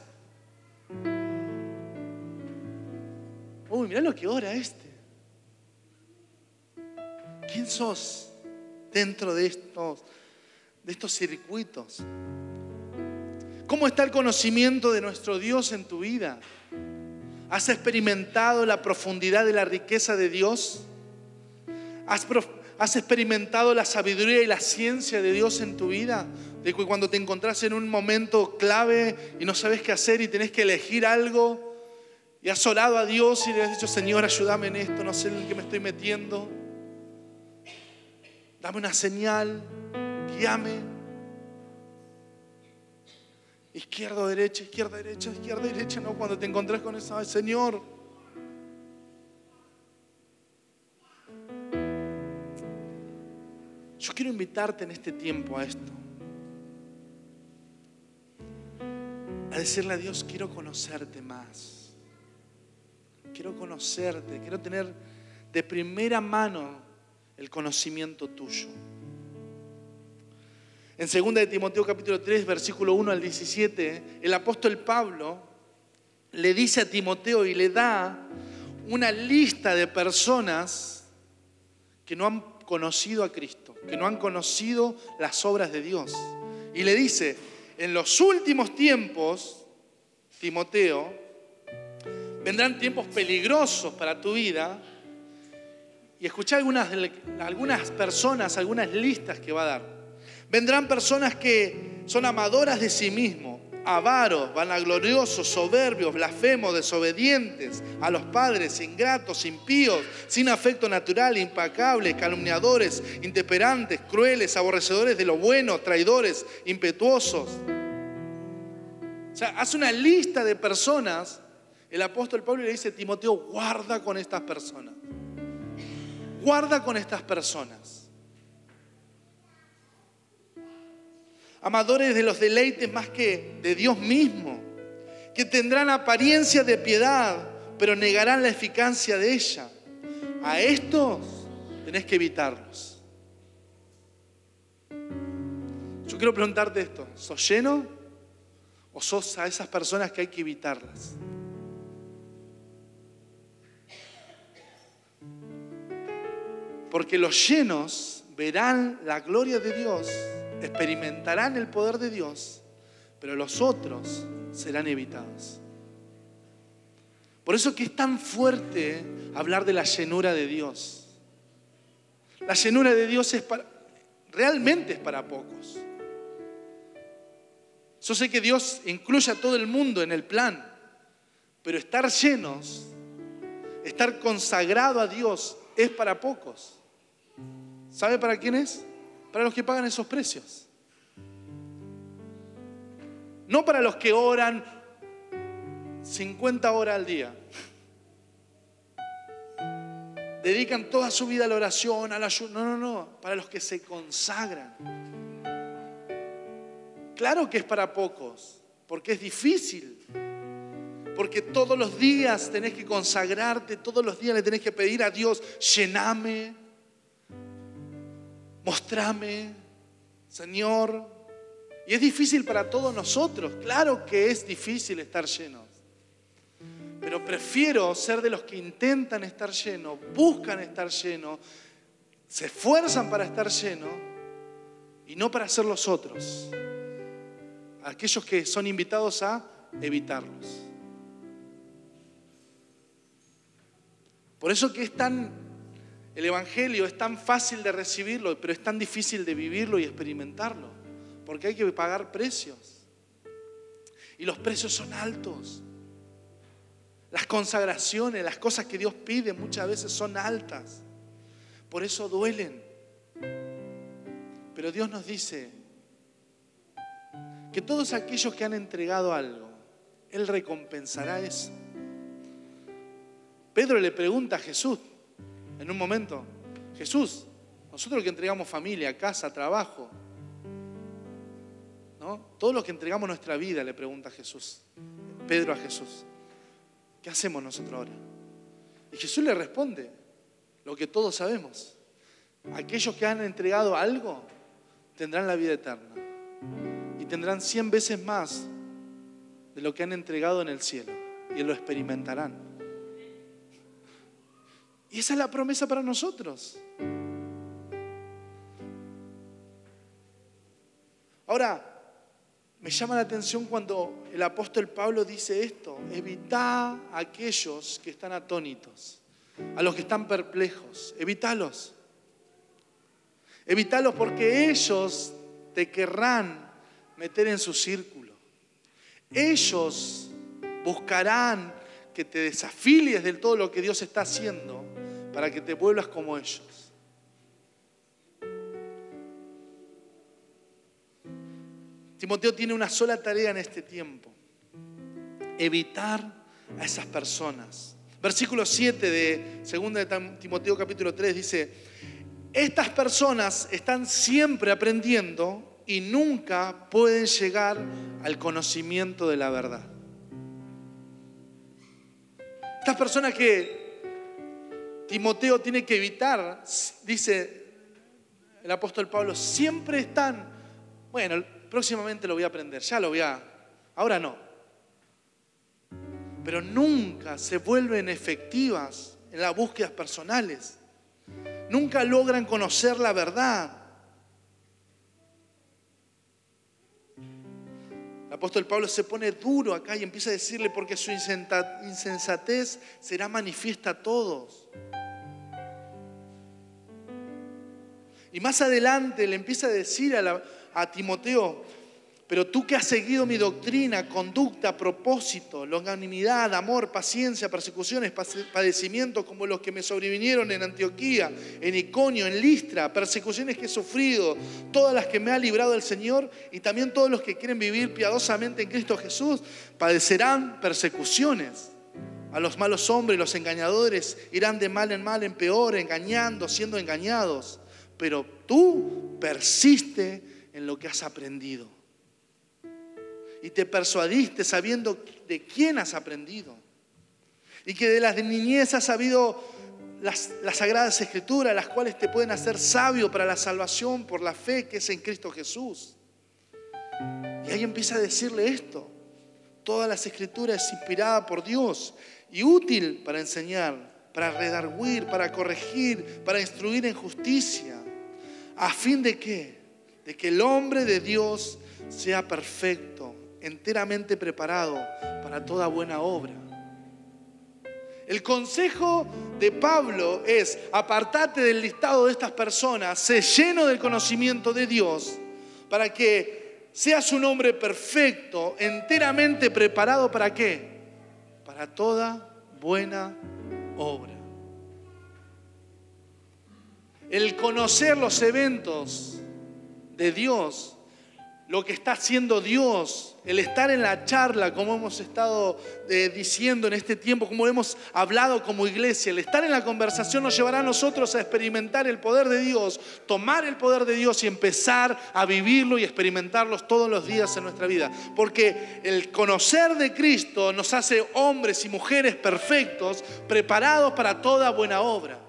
Speaker 2: Uy, mirá lo que ora este. ¿Quién sos? dentro de estos, de estos circuitos? ¿Cómo está el conocimiento de nuestro Dios en tu vida? ¿Has experimentado la profundidad de la riqueza de Dios? ¿Has, ¿Has, experimentado la sabiduría y la ciencia de Dios en tu vida? De que cuando te encontrás en un momento clave y no sabes qué hacer y tenés que elegir algo y has orado a Dios y le has dicho, Señor, ayúdame en esto, no sé en qué me estoy metiendo dame una señal, guíame. Izquierda, derecha, izquierda, derecha, izquierda, derecha, no cuando te encontrás con esa, Señor. Yo quiero invitarte en este tiempo a esto. A decirle a Dios, quiero conocerte más. Quiero conocerte, quiero tener de primera mano el conocimiento tuyo. En 2 de Timoteo capítulo 3, versículo 1 al 17, el apóstol Pablo le dice a Timoteo y le da una lista de personas que no han conocido a Cristo, que no han conocido las obras de Dios. Y le dice, en los últimos tiempos, Timoteo, vendrán tiempos peligrosos para tu vida y escuché algunas, algunas personas, algunas listas que va a dar. Vendrán personas que son amadoras de sí mismos, avaros, vanagloriosos, soberbios, blasfemos, desobedientes a los padres, ingratos, impíos, sin afecto natural, impacables, calumniadores, intemperantes, crueles, aborrecedores de lo bueno, traidores, impetuosos. O sea, hace una lista de personas. El apóstol Pablo le dice, Timoteo, guarda con estas personas. Guarda con estas personas. Amadores de los deleites más que de Dios mismo, que tendrán apariencia de piedad, pero negarán la eficacia de ella. A estos tenés que evitarlos. Yo quiero preguntarte esto, ¿sos lleno o sos a esas personas que hay que evitarlas? Porque los llenos verán la gloria de Dios, experimentarán el poder de Dios, pero los otros serán evitados. Por eso que es tan fuerte hablar de la llenura de Dios. La llenura de Dios es para, realmente es para pocos. Yo sé que Dios incluye a todo el mundo en el plan, pero estar llenos, estar consagrado a Dios es para pocos. ¿Sabe para quién es? Para los que pagan esos precios. No para los que oran 50 horas al día. Dedican toda su vida a la oración, al ayuno. No, no, no. Para los que se consagran. Claro que es para pocos, porque es difícil. Porque todos los días tenés que consagrarte, todos los días le tenés que pedir a Dios, llename, mostrame, Señor. Y es difícil para todos nosotros, claro que es difícil estar llenos. Pero prefiero ser de los que intentan estar llenos, buscan estar llenos, se esfuerzan para estar llenos y no para ser los otros. Aquellos que son invitados a evitarlos. Por eso que es tan, el Evangelio es tan fácil de recibirlo, pero es tan difícil de vivirlo y experimentarlo. Porque hay que pagar precios. Y los precios son altos. Las consagraciones, las cosas que Dios pide muchas veces son altas. Por eso duelen. Pero Dios nos dice que todos aquellos que han entregado algo, Él recompensará eso. Pedro le pregunta a Jesús en un momento, Jesús, nosotros que entregamos familia, casa, trabajo, ¿no? Todos los que entregamos nuestra vida, le pregunta Jesús, Pedro a Jesús, ¿qué hacemos nosotros ahora? Y Jesús le responde lo que todos sabemos. Aquellos que han entregado algo tendrán la vida eterna y tendrán cien veces más de lo que han entregado en el cielo y lo experimentarán. Y esa es la promesa para nosotros. Ahora, me llama la atención cuando el apóstol Pablo dice esto, evita a aquellos que están atónitos, a los que están perplejos, evítalos. Evítalos porque ellos te querrán meter en su círculo. Ellos buscarán que te desafilies de todo lo que Dios está haciendo para que te vuelvas como ellos. Timoteo tiene una sola tarea en este tiempo, evitar a esas personas. Versículo 7 de 2 de Timoteo capítulo 3 dice, estas personas están siempre aprendiendo y nunca pueden llegar al conocimiento de la verdad. Estas personas que Timoteo tiene que evitar, dice el apóstol Pablo, siempre están, bueno, próximamente lo voy a aprender, ya lo voy a, ahora no. Pero nunca se vuelven efectivas en las búsquedas personales. Nunca logran conocer la verdad. El apóstol Pablo se pone duro acá y empieza a decirle porque su insensatez será manifiesta a todos. Y más adelante le empieza a decir a, Timoteo, pero tú que has seguido mi doctrina, conducta, propósito, longanimidad, amor, paciencia, persecuciones, padecimientos como los que me sobrevinieron en Antioquía, en Iconio, en Listra, persecuciones que he sufrido, todas las que me ha librado el Señor y también todos los que quieren vivir piadosamente en Cristo Jesús, padecerán persecuciones. A los malos hombres, los engañadores, irán de mal en mal, en peor, engañando, siendo engañados pero tú persiste en lo que has aprendido. Y te persuadiste sabiendo de quién has aprendido. Y que de las niñez has sabido las, las sagradas escrituras, las cuales te pueden hacer sabio para la salvación por la fe que es en Cristo Jesús. Y ahí empieza a decirle esto. Todas las escrituras es inspirada por Dios y útil para enseñar, para redarguir, para corregir, para instruir en justicia ¿A fin de qué? De que el hombre de Dios sea perfecto, enteramente preparado para toda buena obra. El consejo de Pablo es, apartate del listado de estas personas, sé lleno del conocimiento de Dios, para que seas un hombre perfecto, enteramente preparado para qué? Para toda buena obra. El conocer los eventos de Dios, lo que está haciendo Dios, el estar en la charla, como hemos estado eh, diciendo en este tiempo, como hemos hablado como iglesia, el estar en la conversación nos llevará a nosotros a experimentar el poder de Dios, tomar el poder de Dios y empezar a vivirlo y experimentarlos todos los días en nuestra vida. Porque el conocer de Cristo nos hace hombres y mujeres perfectos, preparados para toda buena obra.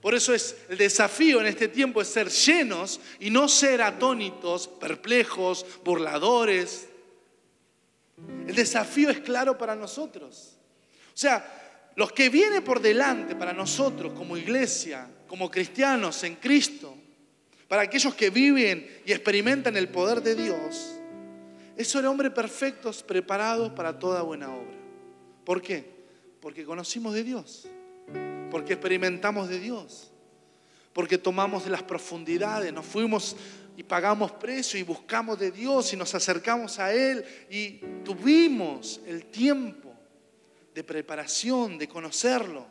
Speaker 2: Por eso es el desafío en este tiempo es ser llenos y no ser atónitos, perplejos, burladores. El desafío es claro para nosotros. O sea, los que vienen por delante para nosotros como iglesia, como cristianos en Cristo, para aquellos que viven y experimentan el poder de Dios, es ser hombres perfectos preparados para toda buena obra. ¿Por qué? Porque conocimos de Dios porque experimentamos de Dios, porque tomamos de las profundidades, nos fuimos y pagamos precio y buscamos de Dios y nos acercamos a Él y tuvimos el tiempo de preparación, de conocerlo.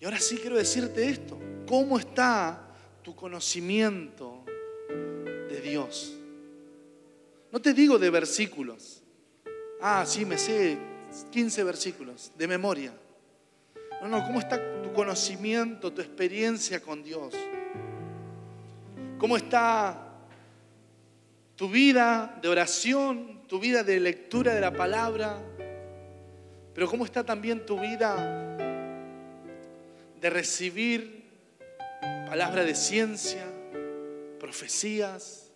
Speaker 2: Y ahora sí quiero decirte esto, ¿cómo está tu conocimiento de Dios? No te digo de versículos. Ah, sí, me sé 15 versículos de memoria. No, no, ¿cómo está tu conocimiento, tu experiencia con Dios? ¿Cómo está tu vida de oración, tu vida de lectura de la palabra? Pero ¿cómo está también tu vida de recibir palabra de ciencia, profecías,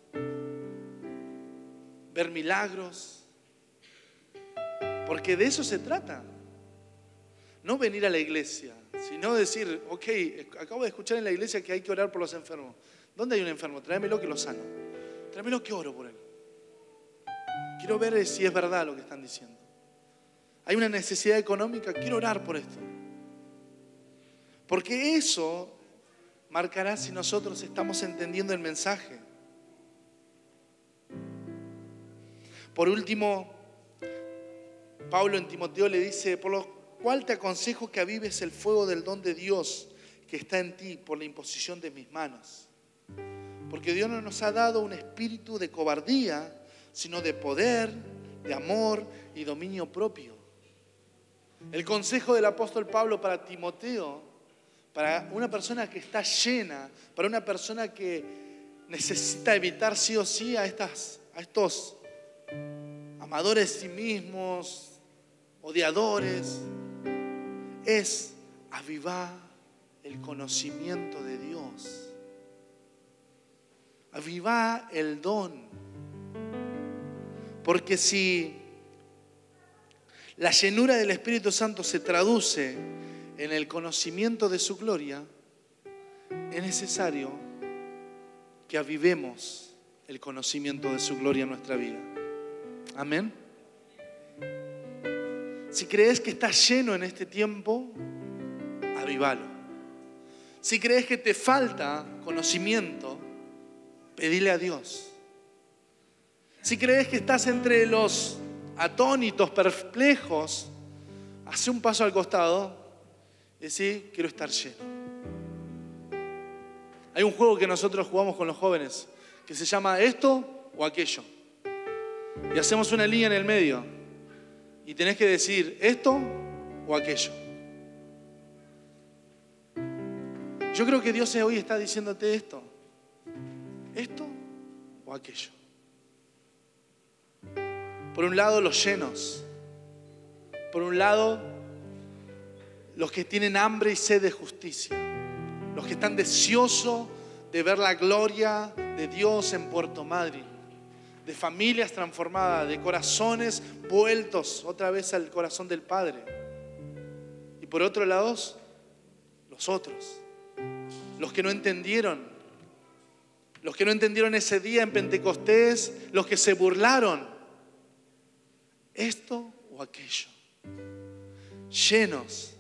Speaker 2: ver milagros? Porque de eso se trata. No venir a la iglesia, sino decir, ok, acabo de escuchar en la iglesia que hay que orar por los enfermos. ¿Dónde hay un enfermo? Tráemelo que lo sano. Tráemelo que oro por él. Quiero ver si es verdad lo que están diciendo. Hay una necesidad económica, quiero orar por esto. Porque eso marcará si nosotros estamos entendiendo el mensaje. Por último, Pablo en Timoteo le dice, por lo cual te aconsejo que avives el fuego del don de Dios que está en ti por la imposición de mis manos. Porque Dios no nos ha dado un espíritu de cobardía, sino de poder, de amor y dominio propio. El consejo del apóstol Pablo para Timoteo, para una persona que está llena, para una persona que necesita evitar sí o sí a, estas, a estos amadores de sí mismos, odiadores, es avivar el conocimiento de Dios. Avivar el don. Porque si la llenura del Espíritu Santo se traduce en el conocimiento de su gloria, es necesario que avivemos el conocimiento de su gloria en nuestra vida. Amén. Si crees que estás lleno en este tiempo, avívalo. Si crees que te falta conocimiento, pedile a Dios. Si crees que estás entre los atónitos, perplejos, hace un paso al costado y decir, quiero estar lleno. Hay un juego que nosotros jugamos con los jóvenes que se llama esto o aquello. Y hacemos una línea en el medio y tenés que decir esto o aquello. Yo creo que Dios hoy está diciéndote esto. Esto o aquello. Por un lado los llenos. Por un lado los que tienen hambre y sed de justicia. Los que están deseosos de ver la gloria de Dios en Puerto Madryn de familias transformadas, de corazones vueltos otra vez al corazón del Padre. Y por otro lado, los otros, los que no entendieron, los que no entendieron ese día en Pentecostés, los que se burlaron, esto o aquello, llenos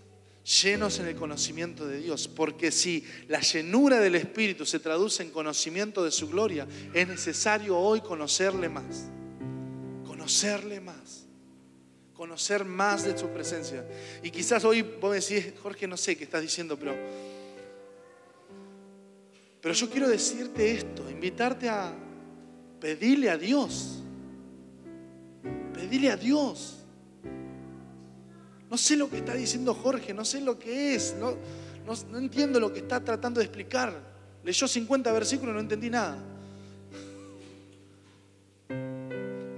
Speaker 2: llenos en el conocimiento de Dios. Porque si la llenura del Espíritu se traduce en conocimiento de su gloria, es necesario hoy conocerle más. Conocerle más. Conocer más de su presencia. Y quizás hoy vos decís, Jorge, no sé qué estás diciendo, pero Pero yo quiero decirte esto, invitarte a pedirle a Dios. Pedirle a Dios. No sé lo que está diciendo Jorge, no sé lo que es, no, entiendo lo que está tratando de explicar. Leyó 50 versículos y no entendí nada.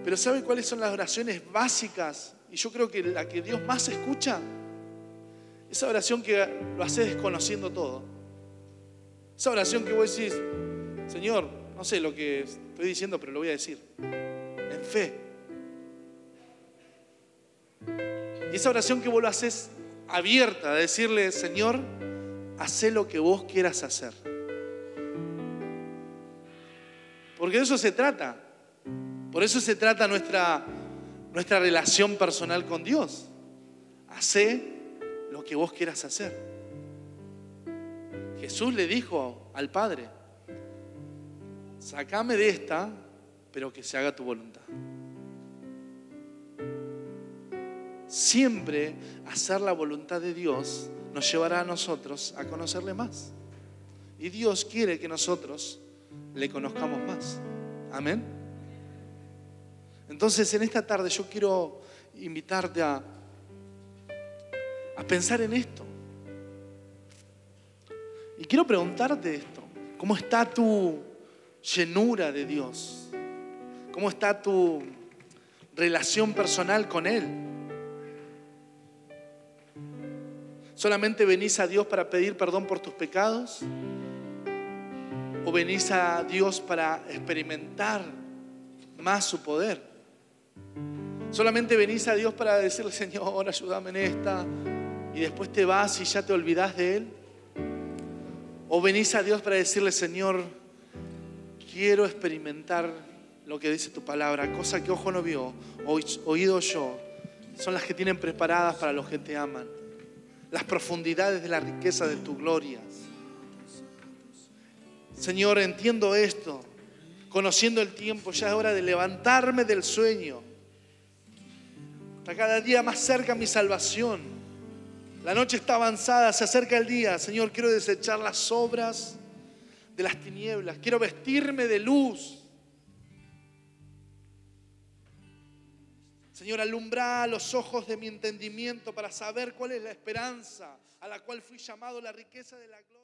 Speaker 2: Pero ¿sabe cuáles son las oraciones básicas? Y yo creo que la que Dios más escucha, esa oración que lo hace desconociendo todo. Esa oración que vos decís, Señor, no sé lo que estoy diciendo, pero lo voy a decir. En fe. Y esa oración que vos lo haces abierta, de decirle, Señor, haz lo que vos quieras hacer. Porque de eso se trata. Por eso se trata nuestra, nuestra relación personal con Dios. Hacé lo que vos quieras hacer. Jesús le dijo al Padre, sacame de esta, pero que se haga tu voluntad. Siempre hacer la voluntad de Dios nos llevará a nosotros a conocerle más. Y Dios quiere que nosotros le conozcamos más. Amén. Entonces en esta tarde yo quiero invitarte a, a pensar en esto. Y quiero preguntarte esto. ¿Cómo está tu llenura de Dios? ¿Cómo está tu relación personal con Él? ¿Solamente venís a Dios para pedir perdón por tus pecados? ¿O venís a Dios para experimentar más su poder? ¿Solamente venís a Dios para decirle, Señor, ayúdame en esta? Y después te vas y ya te olvidas de Él. ¿O venís a Dios para decirle, Señor, quiero experimentar lo que dice tu palabra, cosa que ojo no vio, oído yo, son las que tienen preparadas para los que te aman las profundidades de la riqueza de tu gloria. Señor, entiendo esto, conociendo el tiempo, ya es hora de levantarme del sueño. Está cada día más cerca mi salvación. La noche está avanzada, se acerca el día. Señor, quiero desechar las obras de las tinieblas. Quiero vestirme de luz. Señor, alumbra los ojos de mi entendimiento para saber cuál es la esperanza a la cual fui llamado, la riqueza de la gloria.